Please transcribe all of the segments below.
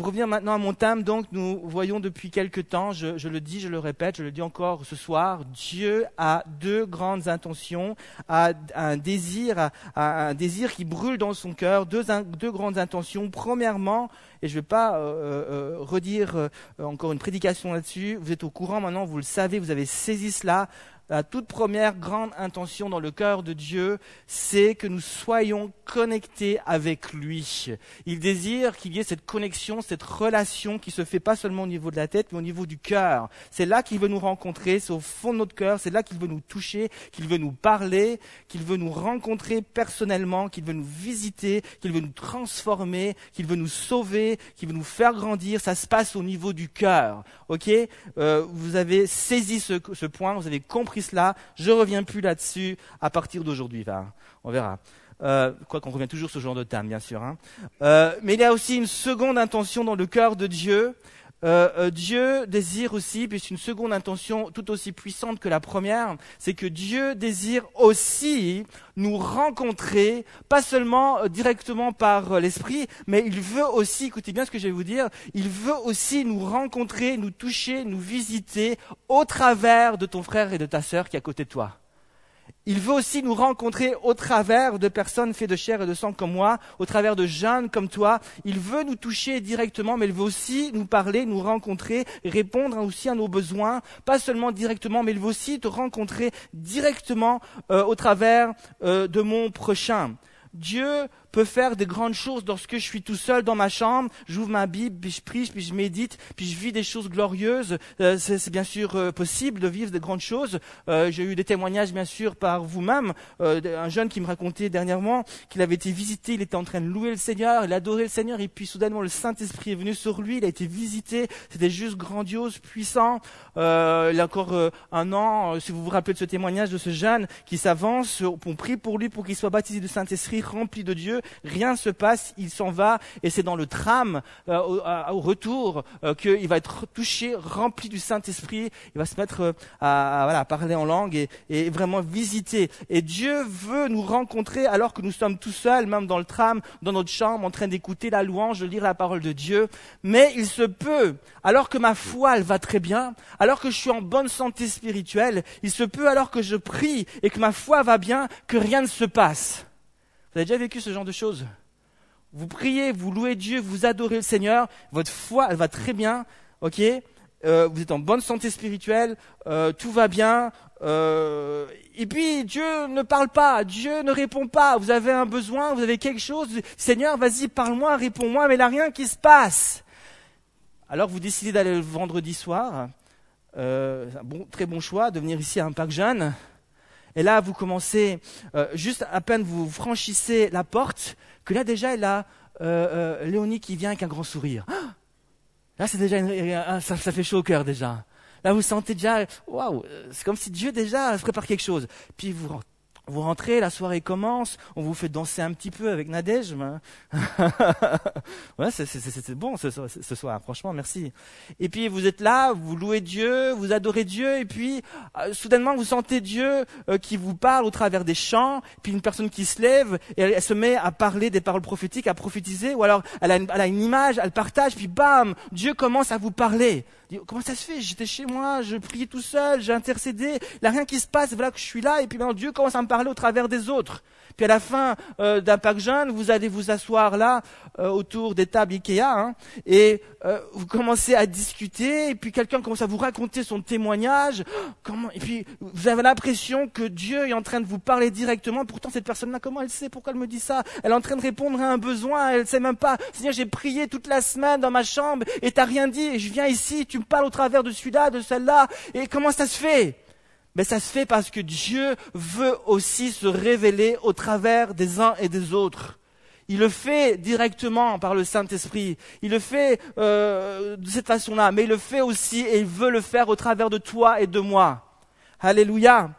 pour revenir maintenant à mon thème, donc, nous voyons depuis quelque temps, je, le dis, je le répète, je le dis encore ce soir, Dieu a deux grandes intentions, a un désir, a, un désir qui brûle dans son cœur, deux, grandes intentions. Premièrement, et je ne vais pas euh, euh, redire euh, encore une prédication là-dessus, vous êtes au courant maintenant, vous le savez, vous avez saisi cela, la toute première grande intention dans le cœur de Dieu, c'est que nous soyons connectés avec lui. Il désire qu'il y ait cette connexion, cette relation qui se fait pas seulement au niveau de la tête, mais au niveau du cœur. C'est là qu'il veut nous rencontrer, c'est au fond de notre cœur, c'est là qu'il veut nous toucher, qu'il veut nous parler, qu'il veut nous rencontrer personnellement, qu'il veut nous visiter, qu'il veut nous transformer, qu'il veut nous sauver, qu'il veut nous faire grandir. Ça se passe au niveau du cœur. Ok? Euh, Vous avez saisi ce, ce point, vous avez compris cela. Je reviens plus là-dessus à partir d'aujourd'hui. on verra. Euh, quoi qu'on revient toujours sur ce genre de thème, bien sûr. Hein. Euh, mais il y a aussi une seconde intention dans le cœur de Dieu. Euh, Dieu désire aussi, puis c'est une seconde intention tout aussi puissante que la première, c'est que Dieu désire aussi nous rencontrer, pas seulement directement par l'esprit, mais il veut aussi, écoutez bien ce que je vais vous dire, il veut aussi nous rencontrer, nous toucher, nous visiter au travers de ton frère et de ta sœur qui est à côté de toi. Il veut aussi nous rencontrer au travers de personnes faites de chair et de sang comme moi, au travers de jeunes comme toi. Il veut nous toucher directement, mais il veut aussi nous parler, nous rencontrer, répondre aussi à nos besoins, pas seulement directement, mais il veut aussi te rencontrer directement euh, au travers euh, de mon prochain. Dieu peut faire des grandes choses lorsque je suis tout seul dans ma chambre, j'ouvre ma Bible, puis je prie, puis je médite, puis je vis des choses glorieuses. Euh, c'est bien sûr euh, possible de vivre des grandes choses. Euh, j'ai eu des témoignages, bien sûr, par vous-même. un jeune qui me racontait dernièrement qu'il avait été visité, il était en train de louer le Seigneur, il adorait le Seigneur, et puis soudainement le Saint-Esprit est venu sur lui, il a été visité, c'était juste grandiose, puissant. il y a encore un an, si vous vous rappelez de ce témoignage de ce jeune qui s'avance, on prie pour lui pour qu'il soit baptisé du Saint-Esprit, rempli de Dieu, rien ne se passe, il s'en va, et c'est dans le tram, euh, au, retour, euh, qu'il va être touché, rempli du Saint-Esprit, il va se mettre euh, à, parler en langue et, vraiment visiter. Et Dieu veut nous rencontrer alors que nous sommes tout seuls, même dans le tram, dans notre chambre, en train d'écouter la louange, de lire la parole de Dieu. Mais il se peut, alors que ma foi, elle va très bien, alors que je suis en bonne santé spirituelle, il se peut alors que je prie et que ma foi va bien, que rien ne se passe. Vous avez déjà vécu ce genre de choses Vous priez, vous louez Dieu, vous adorez le Seigneur, votre foi, va très bien, ok euh, Vous êtes en bonne santé spirituelle, euh, tout va bien, euh, et puis Dieu ne parle pas, Dieu ne répond pas. Vous avez un besoin, vous avez quelque chose, Seigneur, vas-y, parle-moi, réponds-moi, mais il n'y a rien qui se passe. Alors vous décidez d'aller le vendredi soir, un bon, très bon choix, de venir ici à un parc jeune. Et là, vous commencez, euh, juste à peine vous franchissez la porte, que là déjà, il a euh, euh, Léonie qui vient avec un grand sourire. Ah là, c'est déjà, une, ça, ça fait chaud au cœur déjà. Là, vous sentez déjà, waouh, c'est comme si Dieu déjà se prépare quelque chose. Puis vous vous rentrez, la soirée commence, on vous fait danser un petit peu avec Nadège. ouais, c'est bon ce, soir, franchement, merci. Et puis vous êtes là, vous louez Dieu, vous adorez Dieu, et puis euh, soudainement vous sentez Dieu euh, qui vous parle au travers des chants, puis une personne qui se lève et elle, se met à parler des paroles prophétiques, à prophétiser, ou alors elle a une image, elle partage, puis bam, Dieu commence à vous parler. Comment ça se fait? J'étais chez moi, je priais tout seul, j'ai intercédé, il n'y a rien qui se passe, voilà que je suis là, et puis maintenant Dieu commence à me parler au travers des autres. Puis à la fin euh, d'un Pâques jeune, vous allez vous asseoir là, euh, autour des tables Ikea, hein, et euh, vous commencez à discuter, et puis quelqu'un commence à vous raconter son témoignage, comment, et puis vous avez l'impression que Dieu est en train de vous parler directement, pourtant cette personne-là, comment elle sait, pourquoi elle me dit ça? Elle est en train de répondre à un besoin, elle ne sait même pas, Seigneur, j'ai prié toute la semaine dans ma chambre, et t'as rien dit, et je viens ici, tu me parles au travers de celui-là, de celle-là, et comment ça se fait? Mais ça se fait parce que Dieu veut aussi se révéler au travers des uns et des autres. Il le fait directement par le Saint-Esprit. Il le fait euh, de cette façon-là, mais il le fait aussi et il veut le faire au travers de toi et de moi. Alléluia.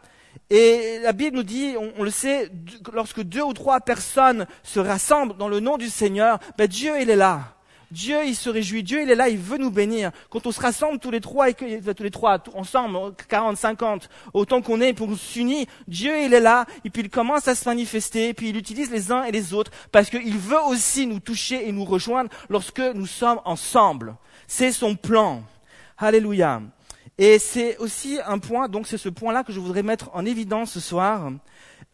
Et la Bible nous dit, on, le sait, lorsque deux ou trois personnes se rassemblent dans le nom du Seigneur, ben Dieu il est là. Dieu, il se réjouit. Dieu, il est là, il veut nous bénir. Quand on se rassemble tous les trois, et que, tous les trois, ensemble, 40, 50, autant qu'on est pour s'unir, Dieu, il est là, et puis il commence à se manifester, et puis il utilise les uns et les autres, parce qu'il veut aussi nous toucher et nous rejoindre lorsque nous sommes ensemble. C'est son plan. Alléluia. Et c'est aussi un point, donc c'est ce point-là que je voudrais mettre en évidence ce soir,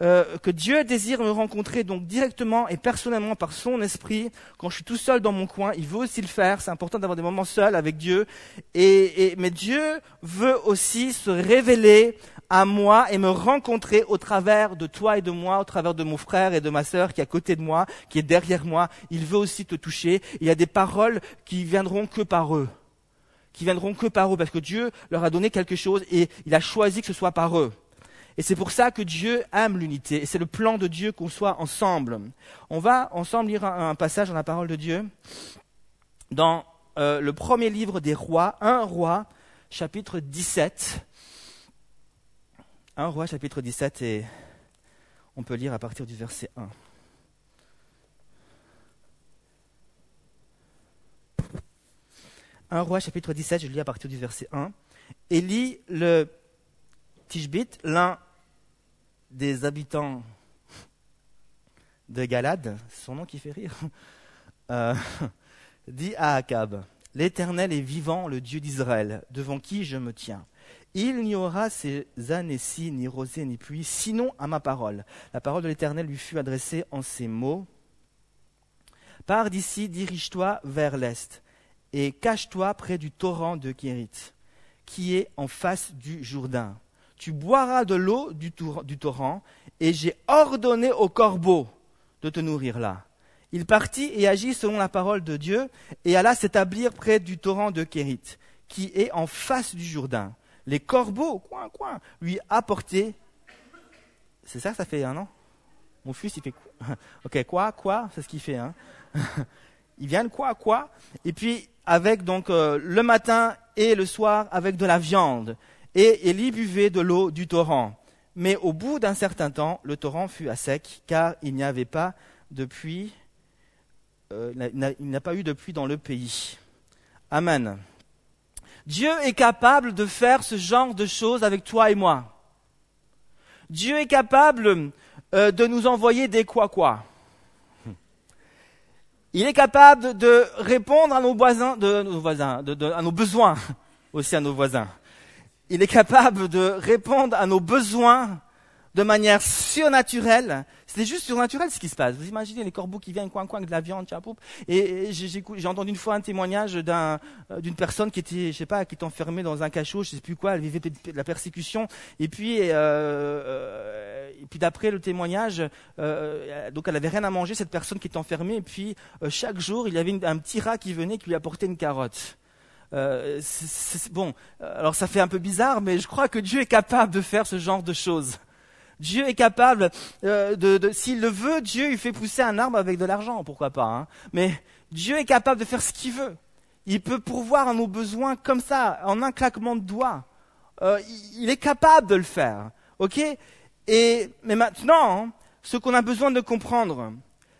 euh, que Dieu désire me rencontrer donc directement et personnellement par son esprit. Quand je suis tout seul dans mon coin, il veut aussi le faire. C'est important d'avoir des moments seuls avec Dieu. Et, et, mais Dieu veut aussi se révéler à moi et me rencontrer au travers de toi et de moi, au travers de mon frère et de ma sœur qui est à côté de moi, qui est derrière moi. Il veut aussi te toucher. Il y a des paroles qui viendront que par eux qui viendront que par eux, parce que Dieu leur a donné quelque chose et il a choisi que ce soit par eux. Et c'est pour ça que Dieu aime l'unité. Et c'est le plan de Dieu qu'on soit ensemble. On va ensemble lire un, passage dans la parole de Dieu dans euh, le premier livre des rois, un roi, chapitre 17. Un roi, chapitre 17, et on peut lire à partir du verset 1. Un roi, chapitre 17, je lis à partir du verset 1. Élie le Tishbite, l'un des habitants de Galade, son nom qui fait rire, euh, dit à Akab, L'Éternel est vivant, le Dieu d'Israël, devant qui je me tiens. Il n'y aura ces années-ci, ni rosée, ni pluie, sinon à ma parole. La parole de l'Éternel lui fut adressée en ces mots. Pars d'ici, dirige-toi vers l'est, et cache-toi près du torrent de Kérit, qui est en face du Jourdain tu boiras de l'eau du, torrent, et j'ai ordonné au corbeau de te nourrir là. Il partit et agit selon la parole de Dieu, et alla s'établir près du torrent de Kérit, qui est en face du Jourdain. Les corbeaux, coin, coin, lui apportaient. C'est ça ça fait, hein, non Mon fils, il fait quoi? Ok, quoi, quoi C'est ce qu'il fait, hein Ils viennent quoi, quoi? Et puis, avec donc euh, le matin et le soir, avec de la viande. Et Élie buvait de l'eau du torrent. Mais au bout d'un certain temps, le torrent fut à sec, car il n'y avait pas de puits, euh, il n'a pas eu de puits dans le pays. Amen. Dieu est capable de faire ce genre de choses avec toi et moi. Dieu est capable euh, de nous envoyer des quoi quoi. Il est capable de répondre à nos voisins, de, nos voisins, à nos besoins aussi à nos voisins il est capable de répondre à nos besoins de manière surnaturelle. C'est juste surnaturel ce qui se passe. Vous imaginez les corbeaux qui viennent coin coin de la viande, et, j'ai entendu une fois un témoignage euh, d'une personne qui était, je sais pas, qui était enfermée dans un cachot, je sais plus quoi, elle vivait de la persécution, et puis euh, euh, et puis d'après le témoignage, donc elle avait rien à manger cette personne qui était enfermée, et puis chaque jour il y avait un petit rat qui venait qui lui apportait une carotte. Euh, bon, alors ça fait un peu bizarre, mais je crois que Dieu est capable de faire ce genre de choses. Dieu est capable euh, de, s'il le veut, Dieu il fait pousser un arbre avec de l'argent, pourquoi pas. Hein. Mais Dieu est capable de faire ce qu'il veut. Il peut pourvoir à nos besoins comme ça, en un claquement de doigts. Euh, il est capable de le faire, ok? Et mais maintenant, ce qu'on a besoin de comprendre,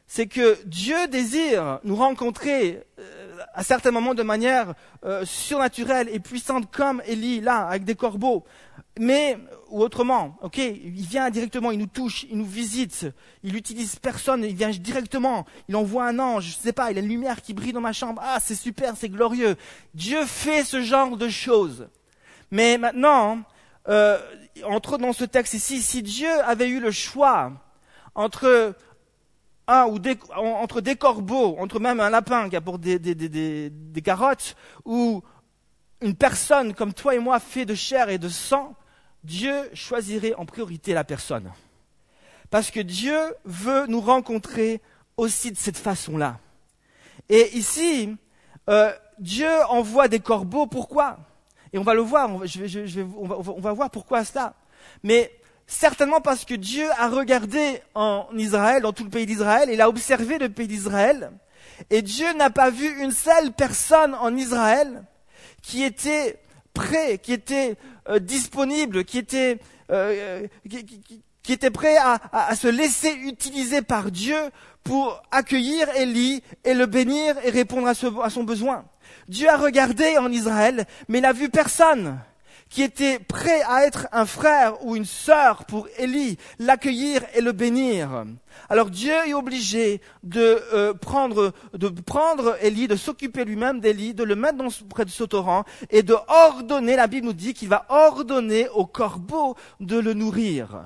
c'est que Dieu désire nous rencontrer à certains moments de manière euh, surnaturelle et puissante comme Élie, là, avec des corbeaux. Mais, ou autrement, ok, il vient directement, il nous touche, il nous visite, il utilise personne, il vient directement, il envoie un ange, je sais pas, il a une lumière qui brille dans ma chambre, ah, c'est super, c'est glorieux. Dieu fait ce genre de choses. Mais maintenant, euh, entre dans ce texte ici, si Dieu avait eu le choix entre un ou entre des corbeaux, entre même un lapin qui apporte des, des, des, des, carottes, ou une personne comme toi et moi fait de chair et de sang, Dieu choisirait en priorité la personne. Parce que Dieu veut nous rencontrer aussi de cette façon-là. Et ici, euh, Dieu envoie des corbeaux, pourquoi? Et on va le voir, on va, je je vais, on, va, on va voir pourquoi cela. Mais Certainement parce que Dieu a regardé en Israël, dans tout le pays d'Israël, il a observé le pays d'Israël, et Dieu n'a pas vu une seule personne en Israël qui était prêt, qui était euh, disponible, qui était, euh, qui était prêt à, se laisser utiliser par Dieu pour accueillir Élie et le bénir et répondre à, à son besoin. Dieu a regardé en Israël, mais n'a vu personne qui était prêt à être un frère ou une sœur pour Élie, l'accueillir et le bénir. Alors Dieu est obligé de euh, prendre de prendre Élie, de s'occuper lui-même d'Élie, de le mettre dans, près de ce torrent et de ordonner. La Bible nous dit qu'il va ordonner au corbeau de le nourrir.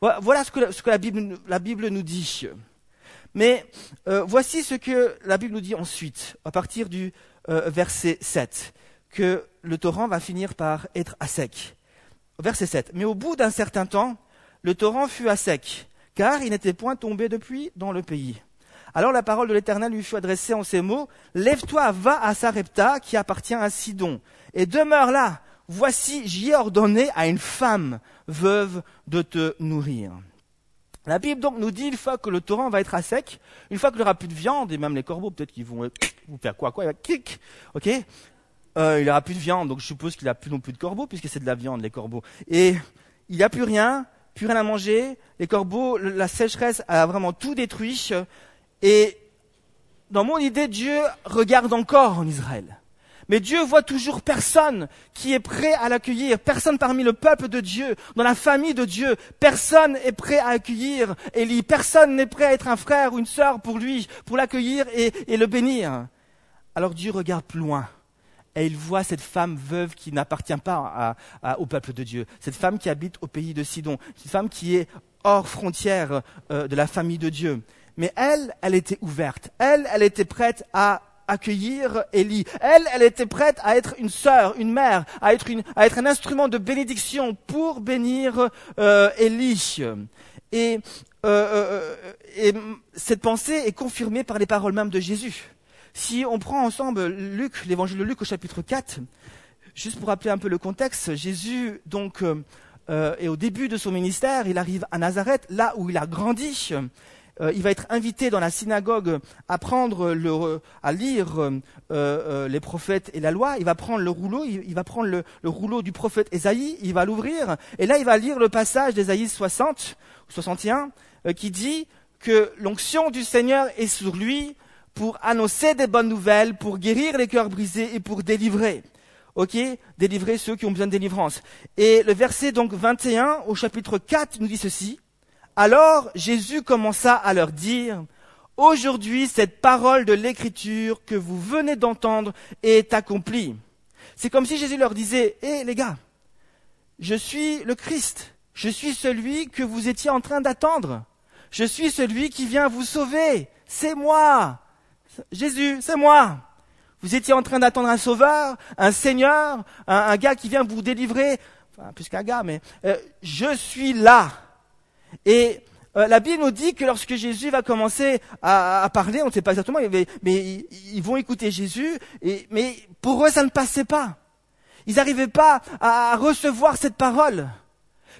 Voilà ce que, ce que la, Bible, la, Bible, nous dit. Mais euh, voici ce que la Bible nous dit ensuite, à partir du euh, verset 7 que le torrent va finir par être à sec. Verset 7. Mais au bout d'un certain temps, le torrent fut à sec, car il n'était point tombé depuis dans le pays. Alors la parole de l'Éternel lui fut adressée en ces mots, Lève-toi, va à Sarepta, qui appartient à Sidon, et demeure là. Voici, j'y ai ordonné à une femme veuve de te nourrir. La Bible donc nous dit une fois que le torrent va être à sec, une fois qu'il n'y aura plus de viande, et même les corbeaux peut-être qu'ils vont vous faire quoi quoi, kick, ok? Euh, il n'aura plus de viande, donc je suppose qu'il n'a plus non plus de corbeaux, puisque c'est de la viande, les corbeaux. Et il n'y a plus rien, plus rien à manger. Les corbeaux, la sécheresse a vraiment tout détruit. Et dans mon idée, Dieu regarde encore en Israël. Mais Dieu voit toujours personne qui est prêt à l'accueillir, personne parmi le peuple de Dieu, dans la famille de Dieu, personne est prêt à accueillir Élie, personne n'est prêt à être un frère ou une sœur pour lui, pour l'accueillir et, et le bénir. Alors Dieu regarde plus loin et il voit cette femme veuve qui n'appartient pas au peuple de Dieu, cette femme qui habite au pays de Sidon, cette femme qui est hors frontière euh, de la famille de Dieu. Mais elle, elle était ouverte. Elle, elle était prête à accueillir Élie. Elle, elle était prête à être une sœur, une mère, à être, un instrument de bénédiction pour bénir euh, Élie. Et, euh, et cette pensée est confirmée par les paroles mêmes de Jésus. Si on prend ensemble Luc, l'évangile de Luc au chapitre 4, juste pour rappeler un peu le contexte, Jésus donc euh, euh, est au début de son ministère, il arrive à Nazareth, là où il a grandi. Euh, il va être invité dans la synagogue à prendre le, à lire les prophètes et la loi. Il va prendre le rouleau, il, va prendre le, le, rouleau du prophète Ésaïe, il va l'ouvrir, et là il va lire le passage d'Ésaïe 60 ou 61 qui dit que l'onction du Seigneur est sur lui pour annoncer des bonnes nouvelles, pour guérir les cœurs brisés et pour délivrer. Ok? Délivrer ceux qui ont besoin de délivrance. Et le verset donc 21 au chapitre 4 nous dit ceci. Alors Jésus commença à leur dire, Aujourd'hui cette parole de l'écriture que vous venez d'entendre est accomplie. C'est comme si Jésus leur disait, Hé les gars, je suis le Christ, je suis celui que vous étiez en train d'attendre, je suis celui qui vient vous sauver, c'est moi. Jésus, c'est moi. Vous étiez en train d'attendre un sauveur, un seigneur, un, gars qui vient vous délivrer. Enfin, plus qu'un gars, mais euh, je suis là. Et euh, la Bible nous dit que lorsque Jésus va commencer à, parler, on ne sait pas exactement, mais, ils vont écouter Jésus, mais pour eux, ça ne passait pas. Ils n'arrivaient pas à recevoir cette parole.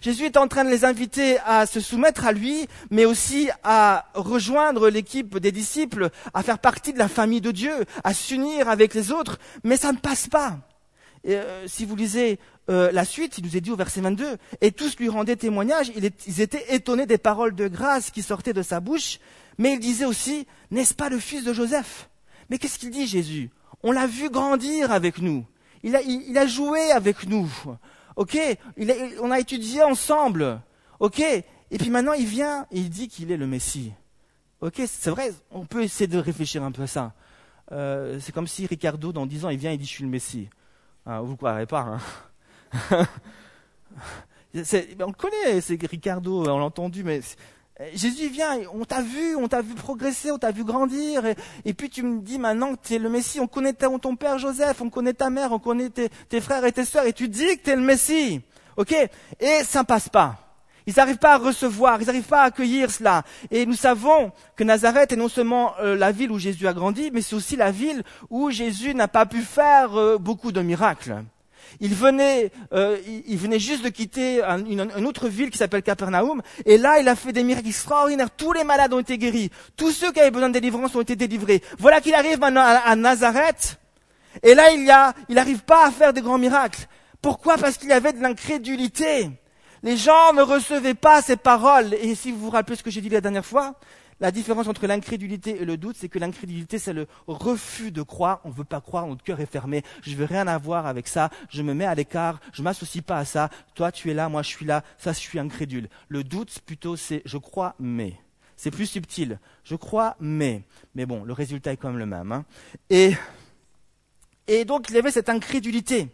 Jésus est en train de les inviter à se soumettre à lui, mais aussi à rejoindre l'équipe des disciples, à faire partie de la famille de Dieu, à s'unir avec les autres, mais ça ne passe pas. Euh, si vous lisez euh, la suite, il nous est dit au verset 22, et tous lui rendaient témoignage, ils étaient étonnés des paroles de grâce qui sortaient de sa bouche, mais il disait aussi, n'est-ce pas le fils de Joseph? Mais qu'est-ce qu'il dit Jésus? On l'a vu grandir avec nous, il a joué avec nous, Ok, on a étudié ensemble. Ok, et puis maintenant il vient et il dit qu'il est le Messie. Ok, c'est vrai, on peut essayer de réfléchir un peu à ça. Euh, c'est comme si Ricardo, dans dix ans, il vient et dit je suis le Messie. Ah, vous ne croirez pas. Hein on connaît, c'est Ricardo, on l'a entendu, mais Jésus vient, on t'a vu, on t'a vu progresser, on t'a vu grandir, et, puis tu me dis maintenant que tu le Messie, on connaît ton père Joseph, on connaît ta mère, on connaît tes, frères et tes sœurs, et tu dis que tu le Messie. Ok? Et ça ne passe pas. Ils n'arrivent pas à recevoir, ils n'arrivent pas à accueillir cela. Et nous savons que Nazareth est non seulement euh, la ville où Jésus a grandi, mais c'est aussi la ville où Jésus n'a pas pu faire euh, beaucoup de miracles. Il venait, euh, il venait juste de quitter une, autre ville qui s'appelle Capernaum, et là, il a fait des miracles extraordinaires. Tous les malades ont été guéris. Tous ceux qui avaient besoin de délivrance ont été délivrés. Voilà qu'il arrive maintenant à, Nazareth, et là, il a, il n'arrive pas à faire des grands miracles. Pourquoi? Parce qu'il y avait de l'incrédulité. Les gens ne recevaient pas ces paroles. Et si vous vous rappelez ce que j'ai dit la dernière fois, la différence entre l'incrédulité et le doute, c'est que l'incrédulité, c'est le refus de croire. On ne veut pas croire, notre cœur est fermé. Je veux rien avoir avec ça. Je me mets à l'écart. Je m'associe pas à ça. Toi, tu es là, moi, je suis là. Ça, je suis incrédule. Le doute, plutôt, c'est je crois, mais. C'est plus subtil. Je crois, mais. Mais bon, le résultat est quand même le même. Hein. Et, et donc, il y avait cette incrédulité.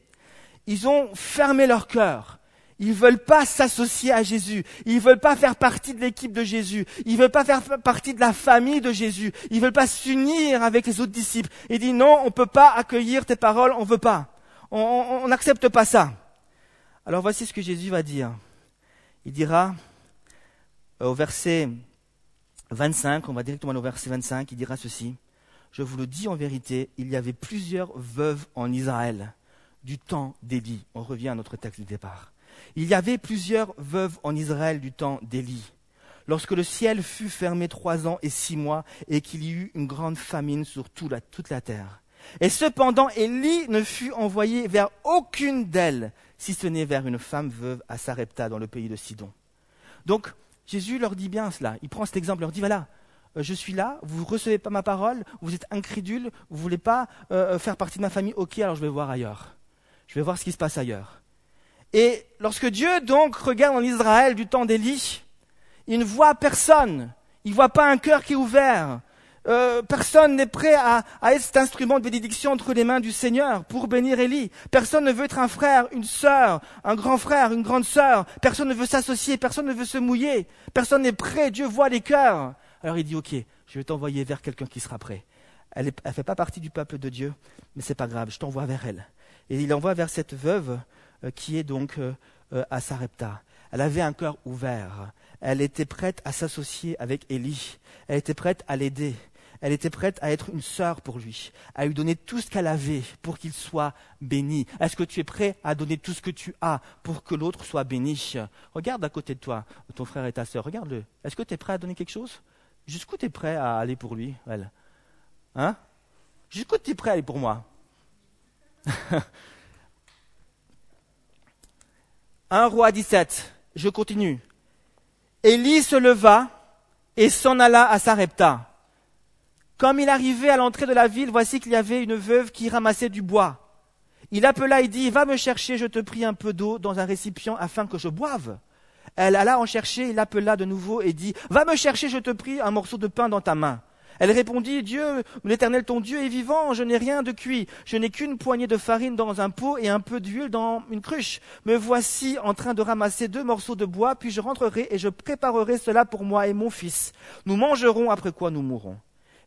Ils ont fermé leur cœur. Ils veulent pas s'associer à Jésus. Ils veulent pas faire partie de l'équipe de Jésus. Ils veulent pas faire partie de la famille de Jésus. Ils veulent pas s'unir avec les autres disciples. Il dit non, on peut pas accueillir tes paroles, on veut pas. On n'accepte pas ça. Alors voici ce que Jésus va dire. Il dira euh, au verset 25, on va directement au verset 25, il dira ceci. Je vous le dis en vérité, il y avait plusieurs veuves en Israël du temps d'Élie. On revient à notre texte du départ. Il y avait plusieurs veuves en Israël du temps d'Élie. Lorsque le ciel fut fermé trois ans et six mois, et qu'il y eut une grande famine sur toute la, terre. Et cependant, Élie ne fut envoyé vers aucune d'elles, si ce n'est vers une femme veuve à Sarepta, dans le pays de Sidon. Donc, Jésus leur dit bien cela. Il prend cet exemple, leur dit, voilà, euh, je suis là, vous ne recevez pas ma parole, vous êtes incrédule, vous ne voulez pas euh, faire partie de ma famille, ok, alors je vais voir ailleurs. Je vais voir ce qui se passe ailleurs. Et lorsque Dieu donc regarde en Israël du temps d'Élie, il ne voit personne. Il ne voit pas un cœur qui est ouvert. Euh, personne n'est prêt à, être cet instrument de bénédiction entre les mains du Seigneur pour bénir Élie. Personne ne veut être un frère, une sœur, un grand frère, une grande sœur. Personne ne veut s'associer, personne ne veut se mouiller. Personne n'est prêt. Dieu voit les cœurs. Alors il dit, OK, je vais t'envoyer vers quelqu'un qui sera prêt. Elle ne fait pas partie du peuple de Dieu, mais c'est pas grave, je t'envoie vers elle. Et il envoie vers cette veuve qui est donc euh, euh, à Sarepta. Elle avait un cœur ouvert. Elle était prête à s'associer avec Élie. Elle était prête à l'aider. Elle était prête à être une sœur pour lui, à lui donner tout ce qu'elle avait pour qu'il soit béni. Est-ce que tu es prêt à donner tout ce que tu as pour que l'autre soit béni? Regarde à côté de toi, ton frère et ta sœur, regarde-le. Est-ce que tu es prêt à donner quelque chose? Jusqu'où tu es prêt à aller pour lui, elle? Hein? Jusqu'où tu es prêt à aller pour moi? 1 roi 17, je continue. Élie se leva et s'en alla à Sarepta. Comme il arrivait à l'entrée de la ville, voici qu'il y avait une veuve qui ramassait du bois. Il appela et dit, va me chercher, je te prie, un peu d'eau dans un récipient afin que je boive. Elle alla en chercher, il appela de nouveau et dit, va me chercher, je te prie, un morceau de pain dans ta main. Elle répondit, Dieu, l'Éternel ton Dieu est vivant, je n'ai rien de cuit, je n'ai qu'une poignée de farine dans un pot et un peu d'huile dans une cruche. Me voici en train de ramasser deux morceaux de bois, puis je rentrerai et je préparerai cela pour moi et mon fils. Nous mangerons après quoi nous mourrons.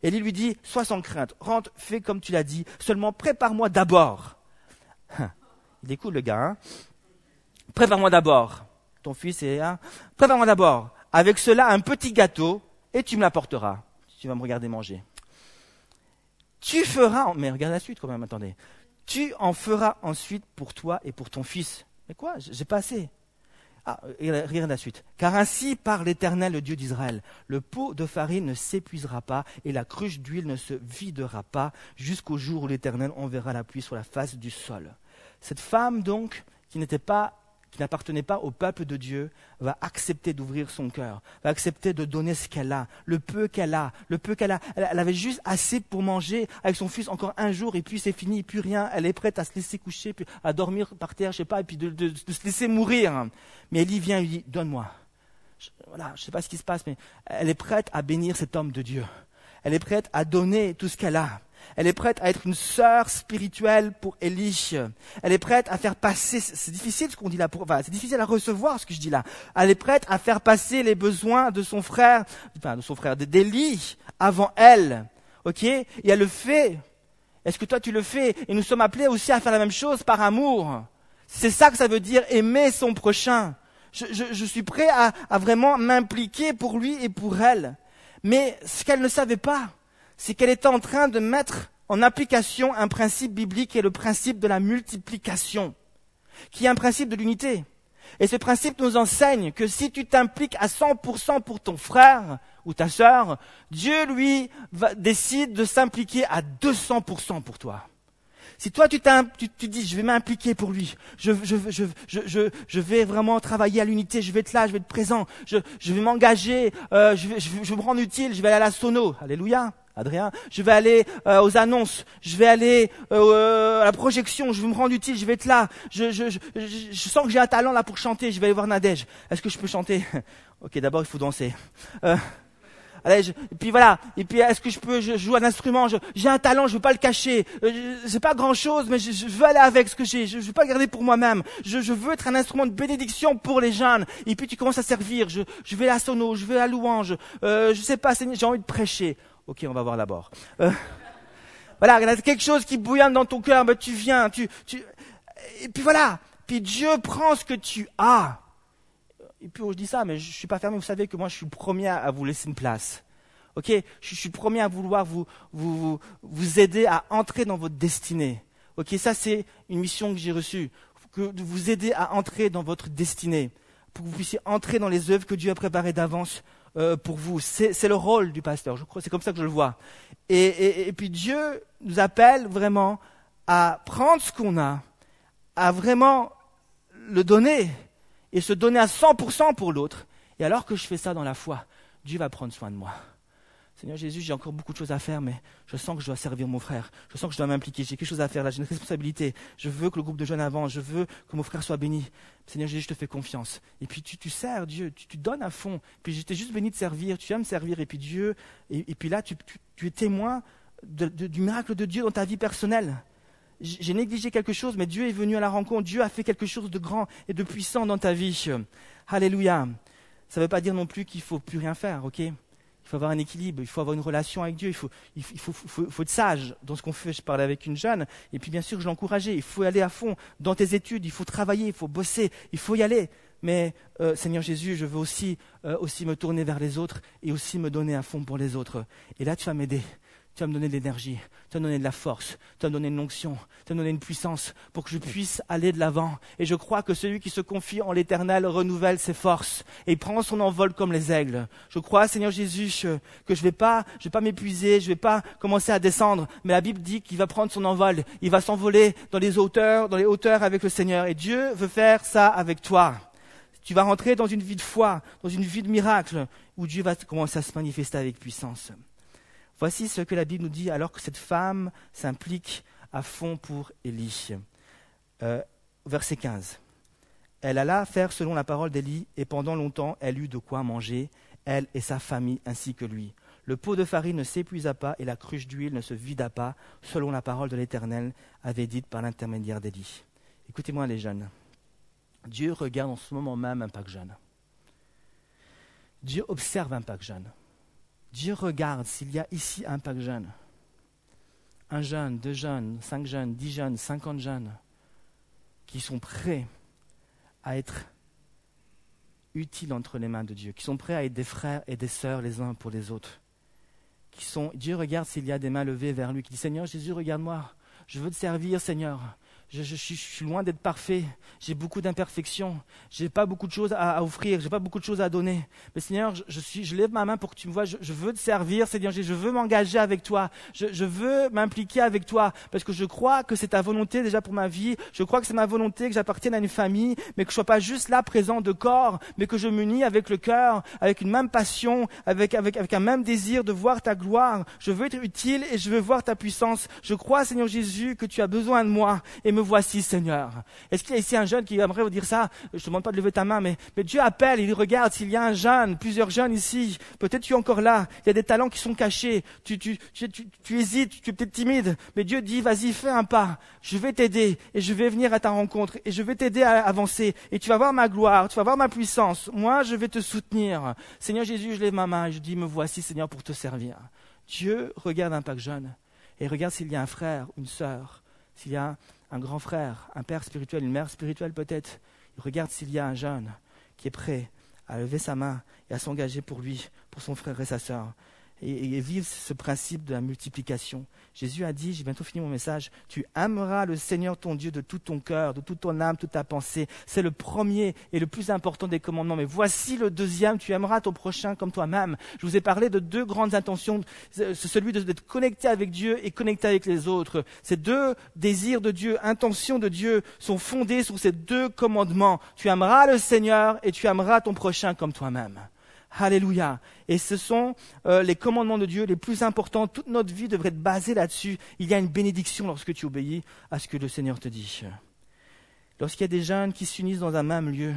Élie lui dit, sois sans crainte, rentre, fais comme tu l'as dit, seulement prépare-moi d'abord. Hein. Il est cool le gars, hein Prépare-moi d'abord. Ton fils est, hein Prépare-moi d'abord. Avec cela, un petit gâteau, et tu me l'apporteras tu vas me regarder manger. Tu feras, mais regarde la suite quand même, attendez. Tu en feras ensuite pour toi et pour ton fils. Mais quoi? J'ai pas assez. Ah, regarde la suite. Car ainsi parle l'Éternel, le Dieu d'Israël. Le pot de farine ne s'épuisera pas et la cruche d'huile ne se videra pas jusqu'au jour où l'Éternel enverra la pluie sur la face du sol. Cette femme, donc, qui n'était pas qui n'appartenait pas au peuple de Dieu, va accepter d'ouvrir son cœur, va accepter de donner ce qu'elle a, le peu qu'elle a, le peu qu'elle a. Elle, avait juste assez pour manger avec son fils encore un jour et puis c'est fini, plus rien. Elle est prête à se laisser coucher, à dormir par terre, je sais pas, et puis de, se laisser mourir. Mais Elie vient et lui dit, donne-moi. voilà, je sais pas ce qui se passe, mais elle est prête à bénir cet homme de Dieu. Elle est prête à donner tout ce qu'elle a. Elle est prête à être une sœur spirituelle pour Élie. Elle est prête à faire passer, c'est difficile ce qu'on dit là, pour, enfin, c'est difficile à recevoir ce que je dis là. Elle est prête à faire passer les besoins de son frère, enfin, de son frère, d'Élie avant elle. Ok? Et elle le fait. Est-ce que toi tu le fais? Et nous sommes appelés aussi à faire la même chose par amour. C'est ça que ça veut dire aimer son prochain. Je, je suis prêt à, à vraiment m'impliquer pour lui et pour elle. Mais ce qu'elle ne savait pas, c'est qu'elle était en train de mettre en application un principe biblique qui est le principe de la multiplication, qui est un principe de l'unité. Et ce principe nous enseigne que si tu t'impliques à 100% pour ton frère ou ta sœur, Dieu, lui, décide de s'impliquer à 200% pour toi. Si toi, tu, tu, tu dis, je vais m'impliquer pour lui, je, je, je, je, vais vraiment travailler à l'unité, je vais être là, je vais être présent, je, vais m'engager, euh, je, vais, je, me rendre utile, je vais aller à la sono. Alléluia. Adrien, je vais aller euh, aux annonces, je vais aller euh, à la projection, je vais me rendre utile, je vais être là. Je, je, je, je sens que j'ai un talent là pour chanter, je vais aller voir Nadège. Est-ce que je peux chanter Ok, d'abord il faut danser. Euh, allez, et puis voilà. Et puis est-ce que je peux je joue un instrument J'ai un talent, je veux pas le cacher. Euh, c'est pas grand chose, mais je, veux aller avec ce que j'ai. Je, je veux pas le garder pour moi-même. Je, je, veux être un instrument de bénédiction pour les jeunes. Et puis tu commences à servir. Je, je vais à la sono, je vais à louange. Euh, je sais pas, j'ai envie de prêcher. Ok, on va voir d'abord. Euh, voilà, il y a quelque chose qui bouillonne dans ton cœur, mais tu viens, tu, tu, et puis voilà. Puis Dieu prend ce que tu as et puis je dis ça, mais je ne suis pas fermé. Vous savez que moi, je suis le premier à vous laisser une place. Ok? Je, suis le premier à vouloir vous, vous, vous aider à entrer dans votre destinée. Ok? Ça, c'est une mission que j'ai reçue. Que de vous aider à entrer dans votre destinée. Pour que vous puissiez entrer dans les œuvres que Dieu a préparées d'avance euh, pour vous. C'est le rôle du pasteur. Je crois, c'est comme ça que je le vois. Et, et, et puis Dieu nous appelle vraiment à prendre ce qu'on a, à vraiment le donner et se donner à 100% pour l'autre. Et alors que je fais ça dans la foi, Dieu va prendre soin de moi. Seigneur Jésus, j'ai encore beaucoup de choses à faire, mais je sens que je dois servir mon frère. Je sens que je dois m'impliquer. J'ai quelque chose à faire là, j'ai une responsabilité. Je veux que le groupe de jeunes avance. Je veux que mon frère soit béni. Seigneur Jésus, je te fais confiance. Et puis tu, sers Dieu, tu, donnes à fond. Puis j'étais juste béni de servir. Tu me servir. Et puis Dieu, et, puis là, tu, es témoin du miracle de Dieu dans ta vie personnelle j'ai négligé quelque chose, mais Dieu est venu à la rencontre. Dieu a fait quelque chose de grand et de puissant dans ta vie. Alléluia. Ça ne veut pas dire non plus qu'il faut plus rien faire, ok? Il faut avoir un équilibre, il faut avoir une relation avec Dieu, il faut être sage dans ce qu'on fait. Je parlais avec une jeune, et puis bien sûr, je l'encourageais. Il faut aller à fond dans tes études, il faut travailler, il faut bosser, il faut y aller. Mais euh, Seigneur Jésus, je veux aussi, euh, aussi me tourner vers les autres et aussi me donner à fond pour les autres. Et là, tu vas m'aider tu vas me donner de l'énergie, tu vas me donner de la force, tu vas me donner une onction, tu vas me donner une puissance pour que je puisse aller de l'avant. Et je crois que celui qui se confie en l'éternel renouvelle ses forces et prend son envol comme les aigles. Je crois, Seigneur Jésus, que je ne vais pas, je vais pas m'épuiser, je ne vais pas commencer à descendre, mais la Bible dit qu'il va prendre son envol, il va s'envoler dans les hauteurs, dans les hauteurs avec le Seigneur. Et Dieu veut faire ça avec toi. Tu vas rentrer dans une vie de foi, dans une vie de miracle, où Dieu va commencer à se manifester avec puissance. Voici ce que la Bible nous dit alors que cette femme s'implique à fond pour Élie. Euh, verset 15. Elle alla faire selon la parole d'Élie, et pendant longtemps elle eut de quoi manger, elle et sa famille ainsi que lui. Le pot de farine ne s'épuisa pas et la cruche d'huile ne se vida pas, selon la parole de l'Éternel avait dite par l'intermédiaire d'Élie. Écoutez-moi les jeunes. Dieu regarde en ce moment même un Pâques jeune. Dieu observe un Pâques jeune. Dieu regarde s'il y a ici un Pâques jeune. Un jeune, deux jeunes, cinq jeunes, dix jeunes, cinquante jeunes qui sont prêts à être utiles entre les mains de Dieu, qui sont prêts à être des frères et des sœurs les uns pour les autres. Qui sont, Dieu regarde s'il y a des mains levées vers lui, qui dit Seigneur Jésus, regarde-moi, je veux te servir, Seigneur. Je, suis, loin d'être parfait. J'ai beaucoup d'imperfections. J'ai pas beaucoup de choses à, à offrir. J'ai pas beaucoup de choses à donner. Mais Seigneur, je, suis, je lève ma main pour que tu me vois. Je, veux te servir, Seigneur. Je veux m'engager avec toi. Je, veux m'impliquer avec toi parce que je crois que c'est ta volonté déjà pour ma vie. Je crois que c'est ma volonté que j'appartienne à une famille, mais que je sois pas juste là présent de corps, mais que je m'unis avec le cœur, avec une même passion, avec, avec, avec un même désir de voir ta gloire. Je veux être utile et je veux voir ta puissance. Je crois, Seigneur Jésus, que tu as besoin de moi me voici, Seigneur. Est-ce qu'il y a ici un jeune qui aimerait vous dire ça? Je ne te demande pas de lever ta main, mais, Dieu appelle, il regarde s'il y a un jeune, plusieurs jeunes ici. Peut-être tu es encore là. Il y a des talents qui sont cachés. Tu, tu, tu, hésites, tu es peut-être timide, mais Dieu dit, vas-y, fais un pas. Je vais t'aider et je vais venir à ta rencontre et je vais t'aider à avancer. Et tu vas voir ma gloire, tu vas voir ma puissance. Moi, je vais te soutenir. Seigneur Jésus, je lève ma main et je dis, me voici, Seigneur, pour te servir. Dieu regarde un Pâques jeune et regarde s'il y a un frère, une sœur, s'il y a un grand frère, un père spirituel, une mère spirituelle peut-être. Il regarde s'il y a un jeune qui est prêt à lever sa main et à s'engager pour lui, pour son frère et sa sœur. Et, vivre ce principe de la multiplication. Jésus a dit, j'ai bientôt fini mon message, tu aimeras le Seigneur ton Dieu de tout ton cœur, de toute ton âme, toute ta pensée. C'est le premier et le plus important des commandements. Mais voici le deuxième, tu aimeras ton prochain comme toi-même. Je vous ai parlé de deux grandes intentions, celui d'être connecté avec Dieu et connecté avec les autres. Ces deux désirs de Dieu, intentions de Dieu sont fondés sur ces deux commandements. Tu aimeras le Seigneur et tu aimeras ton prochain comme toi-même. Alléluia. Et ce sont euh, les commandements de Dieu les plus importants. Toute notre vie devrait être basée là-dessus. Il y a une bénédiction lorsque tu obéis à ce que le Seigneur te dit. Lorsqu'il y a des jeunes qui s'unissent dans un même lieu,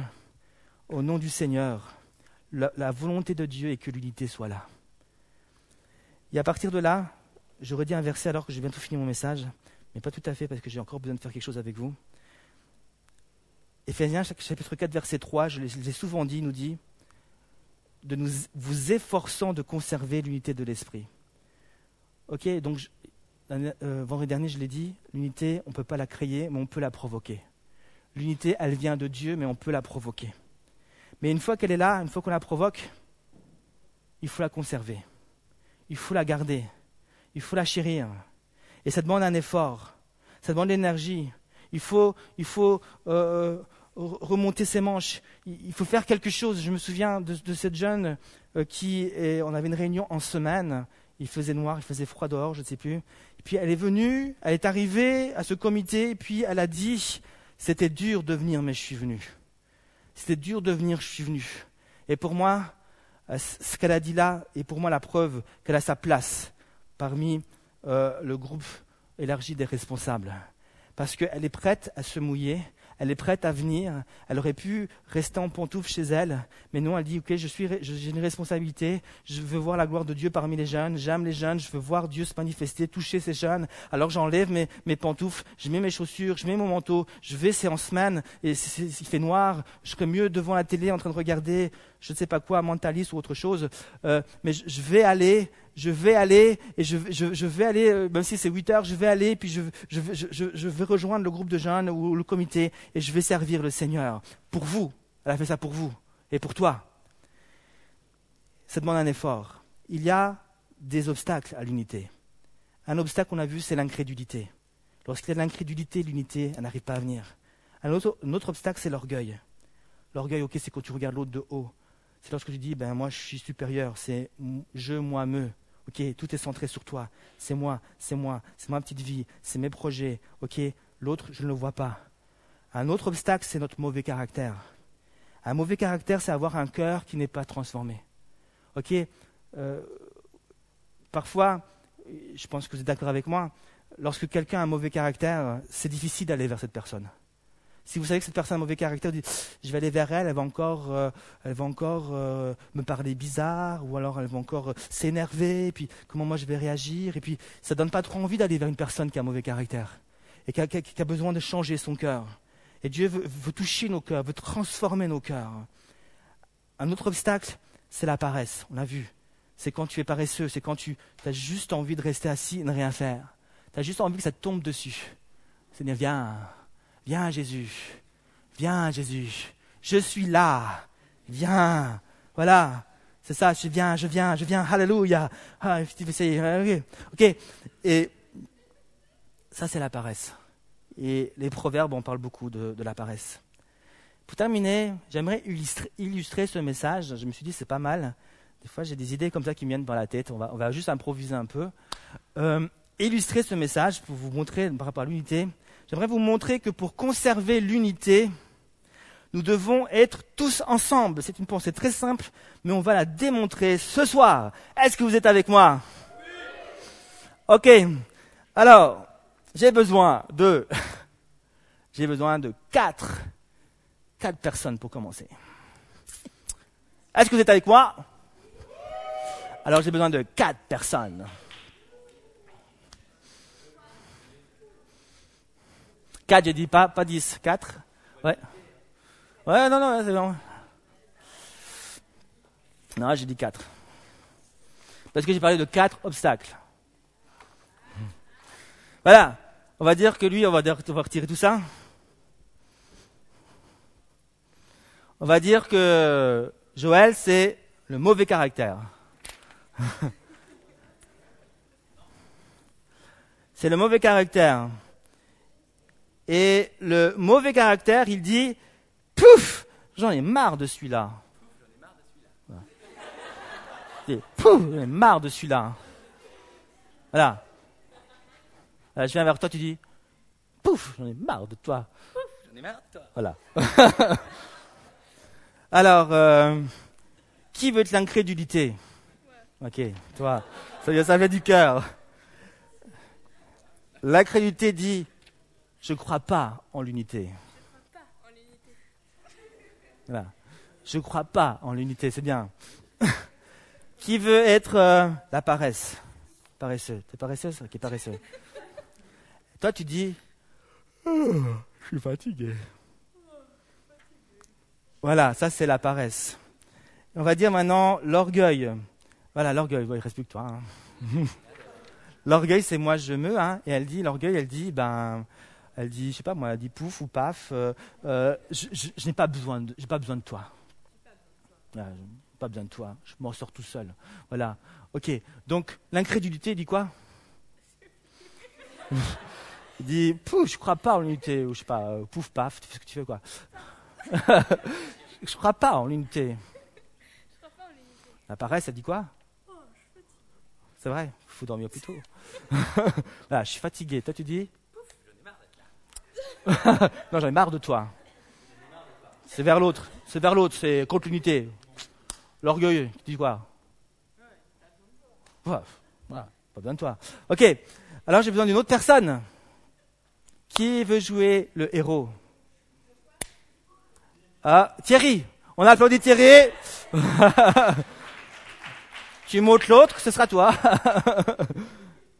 au nom du Seigneur, la, volonté de Dieu est que l'unité soit là. Et à partir de là, je redis un verset alors que j'ai bientôt fini mon message, mais pas tout à fait parce que j'ai encore besoin de faire quelque chose avec vous. Éphésiens chapitre 4, verset 3, je l'ai souvent dit, nous dit, de nous vous efforçant de conserver l'unité de l'esprit. Ok, donc euh, vendredi dernier je l'ai dit, l'unité on ne peut pas la créer, mais on peut la provoquer. L'unité elle vient de Dieu, mais on peut la provoquer. Mais une fois qu'elle est là, une fois qu'on la provoque, il faut la conserver, il faut la garder, il faut la chérir. Et ça demande un effort, ça demande de l'énergie. Il faut, il faut euh, remonter ses manches. Il faut faire quelque chose. Je me souviens de, cette jeune euh, qui, on avait une réunion en semaine. Il faisait noir, il faisait froid dehors, je ne sais plus. Et puis elle est venue, elle est arrivée à ce comité, et puis elle a dit, c'était dur de venir, mais je suis venue. C'était dur de venir, je suis venue. Et pour moi, euh, ce qu'elle a dit là est pour moi la preuve qu'elle a sa place parmi euh, le groupe élargi des responsables. Parce qu'elle est prête à se mouiller, elle est prête à venir. Elle aurait pu rester en pantoufle chez elle, mais non, elle dit Ok, je suis, j'ai une responsabilité. Je veux voir la gloire de Dieu parmi les jeunes. J'aime les jeunes. Je veux voir Dieu se manifester, toucher ces jeunes. Alors j'enlève mes, mes pantoufles, je mets mes chaussures, je mets mon manteau. Je vais, c'est en semaine et il fait noir. Je serais mieux devant la télé en train de regarder, je ne sais pas quoi, mentaliste ou autre chose. Euh, mais je vais aller je vais aller, et je, vais aller, euh, même si c'est 8 heures, je vais aller, puis je, je, vais rejoindre le groupe de jeunes ou le comité, et je vais servir le Seigneur. Pour vous. Elle a fait ça pour vous et pour toi. Ça demande un effort. Il y a des obstacles à l'unité. Un obstacle qu'on a vu, c'est l'incrédulité. Lorsqu'il y a de l'incrédulité, l'unité, elle n'arrive pas à venir. Un autre, un autre obstacle, c'est l'orgueil. L'orgueil, ok, c'est quand tu regardes l'autre de haut. C'est lorsque tu dis, ben moi je suis supérieur, c'est je, moi, me. Ok, tout est centré sur toi. C'est moi, c'est moi, c'est ma petite vie, c'est mes projets. Ok, l'autre, je ne le vois pas. Un autre obstacle, c'est notre mauvais caractère. Un mauvais caractère, c'est avoir un cœur qui n'est pas transformé. Ok, euh, parfois, je pense que vous êtes d'accord avec moi, lorsque quelqu'un a un mauvais caractère, c'est difficile d'aller vers cette personne. Si vous savez que cette personne a un mauvais caractère, vous dites, je vais aller vers elle, elle va encore, euh, elle va encore euh, me parler bizarre, ou alors elle va encore euh, s'énerver, et puis comment moi je vais réagir, et puis ça donne pas trop envie d'aller vers une personne qui a un mauvais caractère, et qui a, besoin de changer son cœur. Et Dieu veut, veut, toucher nos cœurs, veut transformer nos cœurs. Un autre obstacle, c'est la paresse, on l'a vu. C'est quand tu es paresseux, c'est quand tu as juste envie de rester assis et ne rien faire. Tu as juste envie que ça te tombe dessus. Seigneur, viens, Viens Jésus, viens Jésus, je suis là, viens. Voilà, c'est ça, je viens, je viens, je viens, hallelujah. Ah, ok, et ça c'est la paresse. Et les proverbes en parlent beaucoup de, la paresse. Pour terminer, j'aimerais illustrer, ce message. Je me suis dit, c'est pas mal. Des fois, j'ai des idées comme ça qui me viennent dans la tête. On va, on va juste improviser un peu. Euh, illustrer ce message pour vous montrer par rapport à l'unité. J'aimerais vous montrer que pour conserver l'unité, nous devons être tous ensemble. C'est une pensée très simple, mais on va la démontrer ce soir. Est-ce que vous êtes avec moi? Ok. Alors, j'ai besoin de, j'ai besoin de quatre, quatre personnes pour commencer. Est-ce que vous êtes avec moi? Alors, j'ai besoin de quatre personnes. 4, j'ai dit pas, pas 10. 4 Ouais. Ouais, non, non, c'est bon. Non, j'ai dit 4. Parce que j'ai parlé de 4 obstacles. Voilà. On va dire que lui, on va, dire, on va retirer tout ça. On va dire que Joël, c'est le mauvais caractère. c'est le mauvais caractère. Et le mauvais caractère, il dit, pouf, j'en ai marre de celui-là. Pouf, j'en ai marre de celui-là. Voilà. je viens vers toi, tu dis, pouf, j'en ai marre de toi. J'en ai marre de toi. Voilà. Alors, euh, qui veut de l'incrédulité? Ok, toi, ça vient, ça vient du cœur. L'incrédulité dit, je ne crois pas en l'unité. Voilà. Je ne crois pas en l'unité, c'est bien. Qui veut être euh, la paresse? Paresseux. T'es paresseuse? Ok, paresseux. Toi, tu dis, oh, je suis fatigué. Voilà, ça c'est la paresse. On va dire maintenant l'orgueil. Voilà, l'orgueil. il reste plus que toi. Hein. l'orgueil, c'est moi je me. Hein, et elle dit, l'orgueil, elle dit, ben, elle dit, je sais pas moi, elle dit pouf ou paf, euh, euh, je, n'ai pas besoin de, j'ai pas besoin de toi. pas besoin de toi, je m'en sors tout seul. Voilà. Ok. Donc l'incrédulité dit quoi? Il dit pouf, je crois pas en l'unité ou je sais pas, euh, pouf paf, tu fais ce que tu veux quoi. je crois pas en l'unité. La paresse, ça dit quoi? C'est vrai, il faut dormir plus tôt. voilà, je suis fatigué. Toi, tu dis? non, j'en ai marre de toi. C'est vers l'autre. C'est vers l'autre. C'est contre l'unité. L'orgueil. Tu dis quoi? Voilà. Pas besoin de toi. Ok. Alors j'ai besoin d'une autre personne. Qui veut jouer le héros? Ah, Thierry. On a applaudi Thierry. tu montes l'autre, ce sera toi.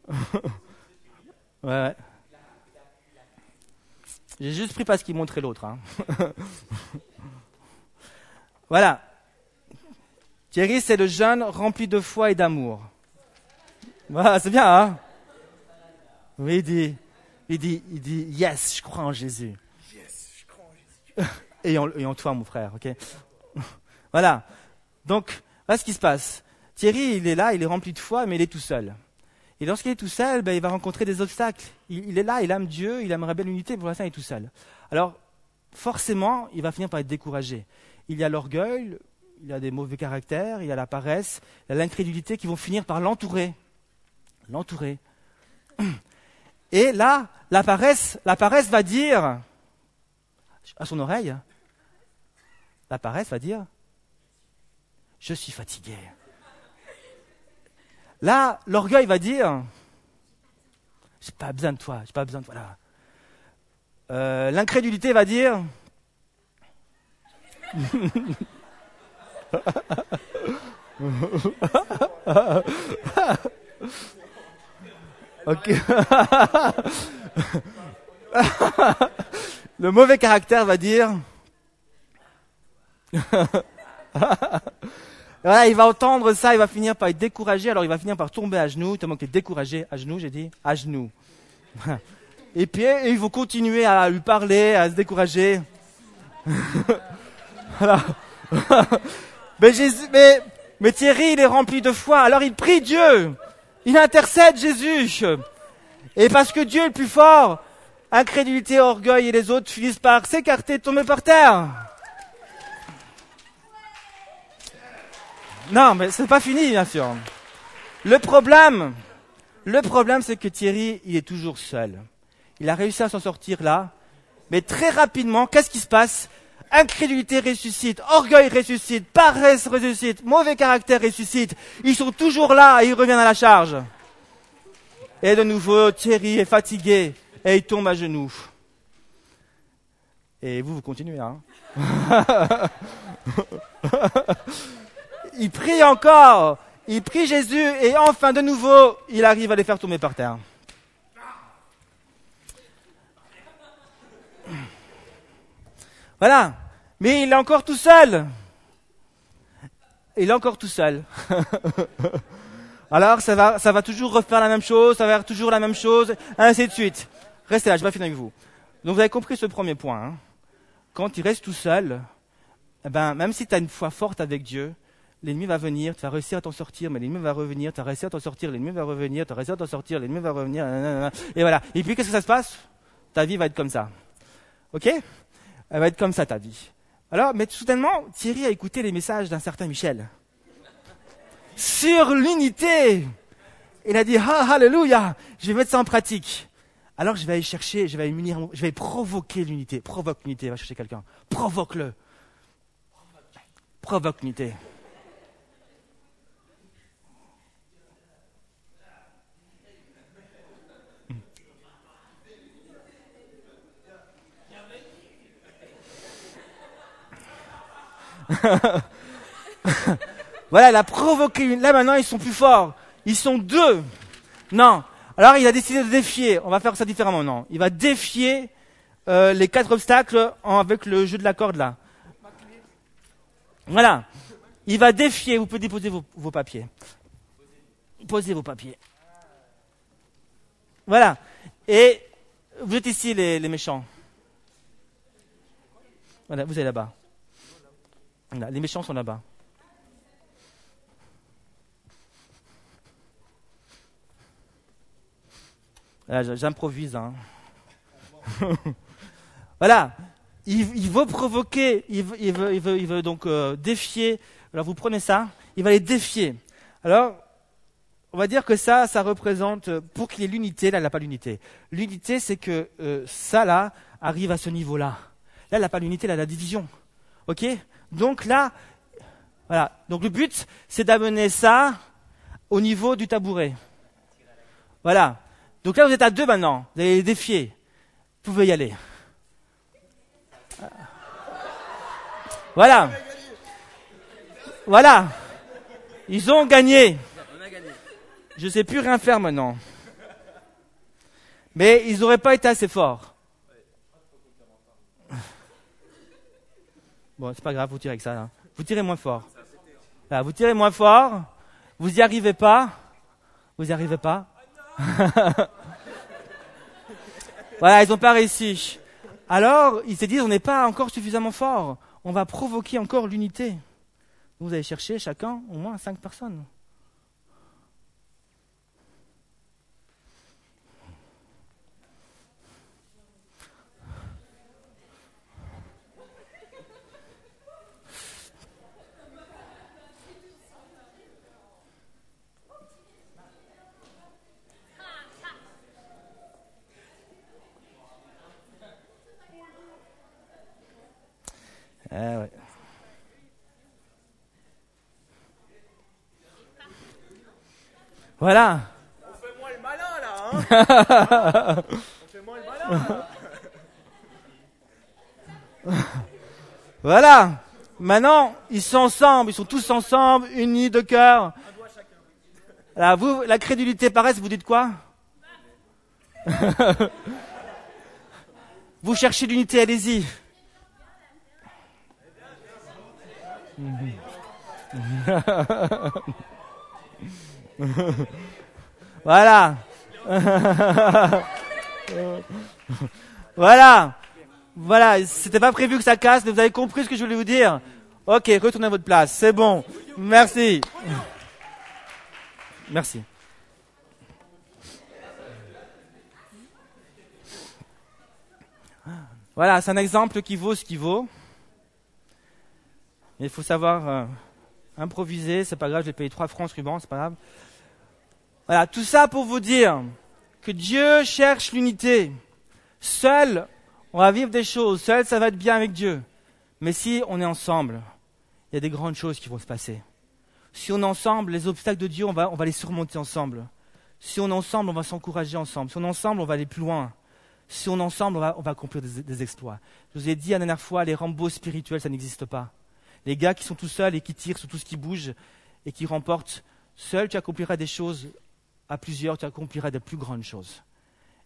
ouais. J'ai juste pris parce qu'il montrait l'autre. Hein. voilà. Thierry, c'est le jeune rempli de foi et d'amour. Voilà, c'est bien, hein Oui, il dit, il dit, il dit, yes, je crois en Jésus. Yes, je crois en Jésus. et, en, et en toi, mon frère, ok? Voilà. Donc, voilà ce qui se passe. Thierry, il est là, il est rempli de foi, mais il est tout seul. Et lorsqu'il est tout seul, ben, il va rencontrer des obstacles. Il, est là, il aime Dieu, il aimerait bien l'unité, pour l'instant il est tout seul. Alors, forcément, il va finir par être découragé. Il y a l'orgueil, il y a des mauvais caractères, il y a la paresse, il y a l'incrédulité qui vont finir par l'entourer. L'entourer. Et là, la paresse, la paresse va dire à son oreille, la paresse va dire, je suis fatigué. Là, l'orgueil va dire J'ai pas besoin de toi, j'ai pas besoin de toi. Euh, l'incrédulité va dire Ok. Le mauvais caractère va dire il va entendre ça, il va finir par être découragé, alors il va finir par tomber à genoux, tellement qu'il est découragé, à genoux, j'ai dit, à genoux. Et puis, il faut continuer à lui parler, à se décourager. mais, Jésus, mais, mais Thierry, il est rempli de foi, alors il prie Dieu. Il intercède Jésus. Et parce que Dieu est le plus fort, incrédulité, orgueil et les autres finissent par s'écarter, tomber par terre. Non, mais c'est pas fini, bien sûr. Le problème, le problème, c'est que Thierry, il est toujours seul. Il a réussi à s'en sortir là, mais très rapidement, qu'est-ce qui se passe? Incrédulité ressuscite, orgueil ressuscite, paresse ressuscite, mauvais caractère ressuscite. Ils sont toujours là et ils reviennent à la charge. Et de nouveau, Thierry est fatigué et il tombe à genoux. Et vous, vous continuez, hein il prie encore, il prie Jésus et enfin de nouveau, il arrive à les faire tomber par terre. Voilà. Mais il est encore tout seul. Il est encore tout seul. Alors ça va, ça va toujours refaire la même chose, ça va faire toujours la même chose, ainsi de suite. Restez là, je vais finir avec vous. Donc vous avez compris ce premier point. Hein. Quand il reste tout seul, eh ben, même si tu as une foi forte avec Dieu, l'ennemi va venir, tu vas réussir à t'en sortir, mais l'ennemi va revenir, tu vas réussir à t'en sortir, l'ennemi va revenir, tu vas réussir à t'en sortir, l'ennemi va revenir, et voilà. Et puis qu'est-ce que ça se passe? Ta vie va être comme ça. Ok? Elle va être comme ça ta vie. Alors, mais soudainement, Thierry a écouté les messages d'un certain Michel sur l'unité. Il a dit, ah, alléluia, je vais mettre ça en pratique. Alors je vais aller chercher, je vais aller je vais provoquer l'unité. Provoque l'unité, va chercher quelqu'un. Provoque-le. Provoque l'unité. voilà, il a provoqué. Là maintenant, ils sont plus forts. Ils sont deux. Non. Alors il a décidé de défier. On va faire ça différemment. Non. Il va défier euh, les quatre obstacles avec le jeu de la corde là. Voilà. Il va défier. Vous pouvez déposer vos, vos papiers. Posez vos papiers. Voilà. Et vous êtes ici les, les méchants. Voilà, vous êtes là-bas. Les méchants sont là-bas. J'improvise. Hein. voilà. Il, veut provoquer, il veut, donc euh, défier. Alors vous prenez ça, il va les défier. Alors, on va dire que ça, ça représente, pour qu'il y ait l'unité, là, il n'a pas l'unité. L'unité, c'est que euh, ça, là, arrive à ce niveau-là. Là, il n'a pas l'unité, là, la division. OK? Donc là, voilà. Donc le but, c'est d'amener ça au niveau du tabouret. Voilà. Donc là, vous êtes à deux maintenant. Vous allez les défier. Vous pouvez y aller. Voilà. Voilà. Ils ont gagné. Je ne sais plus rien faire maintenant. Mais ils n'auraient pas été assez forts. Bon, c'est pas grave, vous tirez ça. Hein. Vous tirez moins fort. vous tirez moins fort. Vous n'y arrivez pas. Vous n'y arrivez pas. voilà, ils n'ont pas réussi. Alors, ils se disent, on n'est pas encore suffisamment fort. On va provoquer encore l'unité. Vous allez chercher chacun au moins cinq personnes. Voilà. On fait moins le malin là, hein On fait moins le malin. voilà. Maintenant, ils sont ensemble, ils sont tous ensemble, unis de cœur. Là, vous, la crédulité paraisse, vous dites quoi? Vous cherchez l'unité, allez-y. voilà. voilà. Voilà. C'était pas prévu que ça casse, mais vous avez compris ce que je voulais vous dire. Ok, retournez à votre place. C'est bon. Merci. Merci. Voilà, c'est un exemple qui vaut ce qui vaut il faut savoir euh, improviser, c'est pas grave, j'ai payé 3 francs ce ruban, c'est pas grave. Voilà, tout ça pour vous dire que Dieu cherche l'unité. Seul, on va vivre des choses, seul, ça va être bien avec Dieu. Mais si on est ensemble, il y a des grandes choses qui vont se passer. Si on est ensemble, les obstacles de Dieu, on va, les surmonter ensemble. Si on est ensemble, on va s'encourager ensemble. Si on est ensemble, on va aller plus loin. Si on est ensemble, on va, on va accomplir des, des exploits. Je vous ai dit la dernière fois, les rambos spirituels, ça n'existe pas. Les gars qui sont tout seuls et qui tirent sur tout ce qui bouge et qui remportent, seul tu accompliras des choses, à plusieurs tu accompliras de plus grandes choses.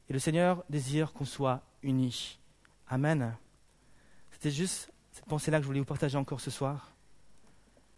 Et le Seigneur désire qu'on soit unis. Amen. C'était juste cette pensée-là que je voulais vous partager encore ce soir.